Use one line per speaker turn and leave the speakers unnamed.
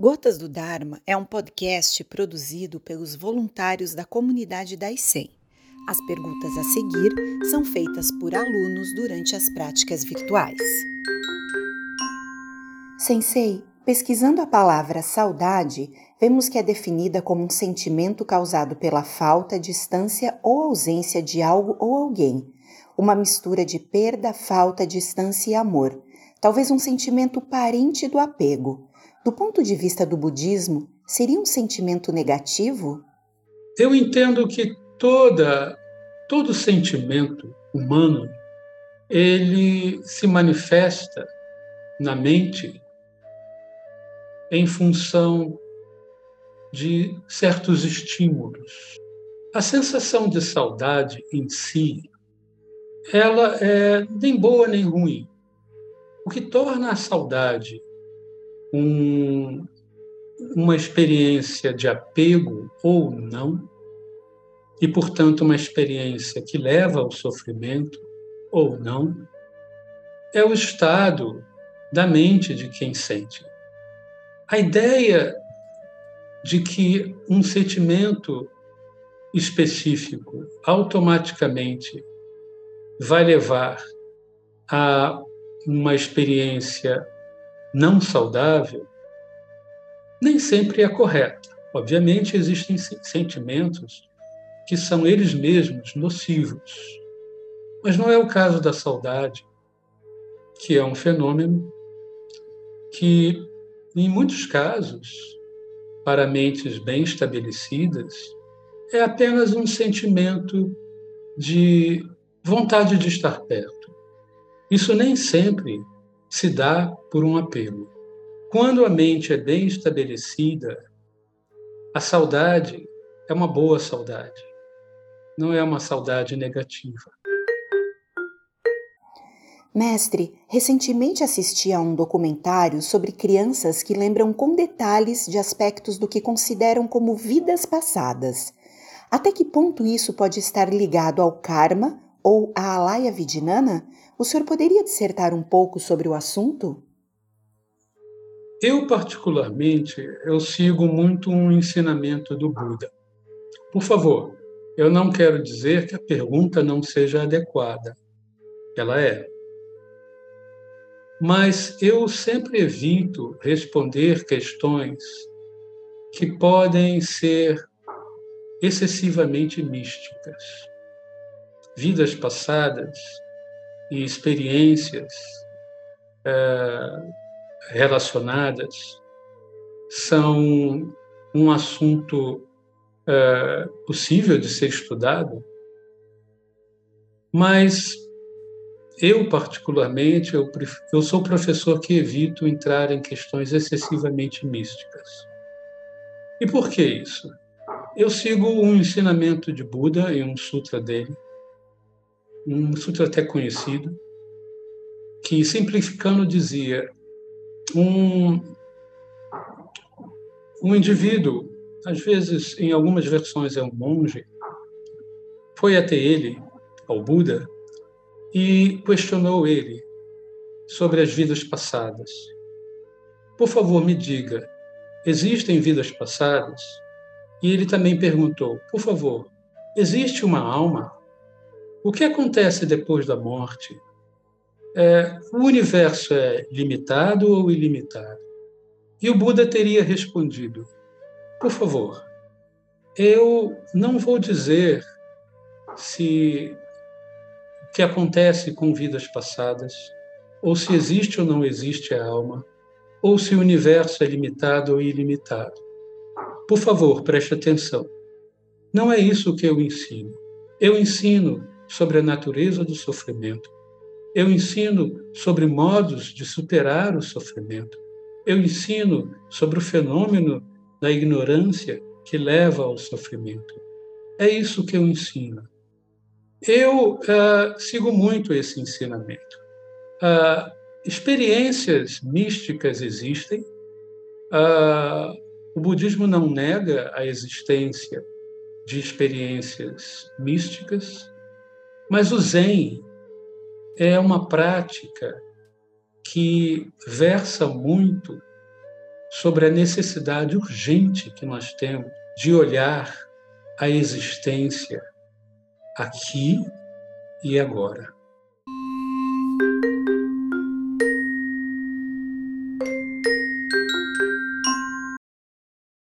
Gotas do Dharma é um podcast produzido pelos voluntários da comunidade da ICEM. As perguntas a seguir são feitas por alunos durante as práticas virtuais. Sensei, pesquisando a palavra saudade, vemos que é definida como um sentimento causado pela falta, distância ou ausência de algo ou alguém, uma mistura de perda, falta, distância e amor, talvez um sentimento parente do apego. Do ponto de vista do budismo, seria um sentimento negativo?
Eu entendo que toda todo sentimento humano ele se manifesta na mente em função de certos estímulos. A sensação de saudade em si, ela é nem boa nem ruim. O que torna a saudade um, uma experiência de apego ou não, e, portanto, uma experiência que leva ao sofrimento ou não, é o estado da mente de quem sente. A ideia de que um sentimento específico automaticamente vai levar a uma experiência não saudável, nem sempre é correta. Obviamente, existem sentimentos que são eles mesmos nocivos. Mas não é o caso da saudade, que é um fenômeno que, em muitos casos, para mentes bem estabelecidas, é apenas um sentimento de vontade de estar perto. Isso nem sempre se dá por um apelo. Quando a mente é bem estabelecida, a saudade é uma boa saudade, não é uma saudade negativa.
Mestre, recentemente assisti a um documentário sobre crianças que lembram com detalhes de aspectos do que consideram como vidas passadas. Até que ponto isso pode estar ligado ao karma ou à alaya vidinana? O senhor poderia dissertar um pouco sobre o assunto?
Eu, particularmente, eu sigo muito um ensinamento do Buda. Por favor, eu não quero dizer que a pergunta não seja adequada. Ela é. Mas eu sempre evito responder questões que podem ser excessivamente místicas. Vidas passadas e experiências é, relacionadas são um assunto é, possível de ser estudado, mas eu, particularmente, eu, eu sou professor que evito entrar em questões excessivamente místicas. E por que isso? Eu sigo um ensinamento de Buda em um sutra dele, um sutra até conhecido, que, simplificando, dizia: um, um indivíduo, às vezes, em algumas versões é um monge, foi até ele, ao Buda, e questionou ele sobre as vidas passadas. Por favor, me diga, existem vidas passadas? E ele também perguntou: por favor, existe uma alma? O que acontece depois da morte? É, o universo é limitado ou ilimitado? E o Buda teria respondido: por favor, eu não vou dizer se o que acontece com vidas passadas, ou se existe ou não existe a alma, ou se o universo é limitado ou ilimitado. Por favor, preste atenção. Não é isso que eu ensino. Eu ensino sobre a natureza do sofrimento. Eu ensino sobre modos de superar o sofrimento. Eu ensino sobre o fenômeno da ignorância que leva ao sofrimento. É isso que eu ensino. Eu uh, sigo muito esse ensinamento. Uh, experiências místicas existem. Uh, o budismo não nega a existência de experiências místicas. Mas o Zen é uma prática que versa muito sobre a necessidade urgente que nós temos de olhar a existência aqui e agora.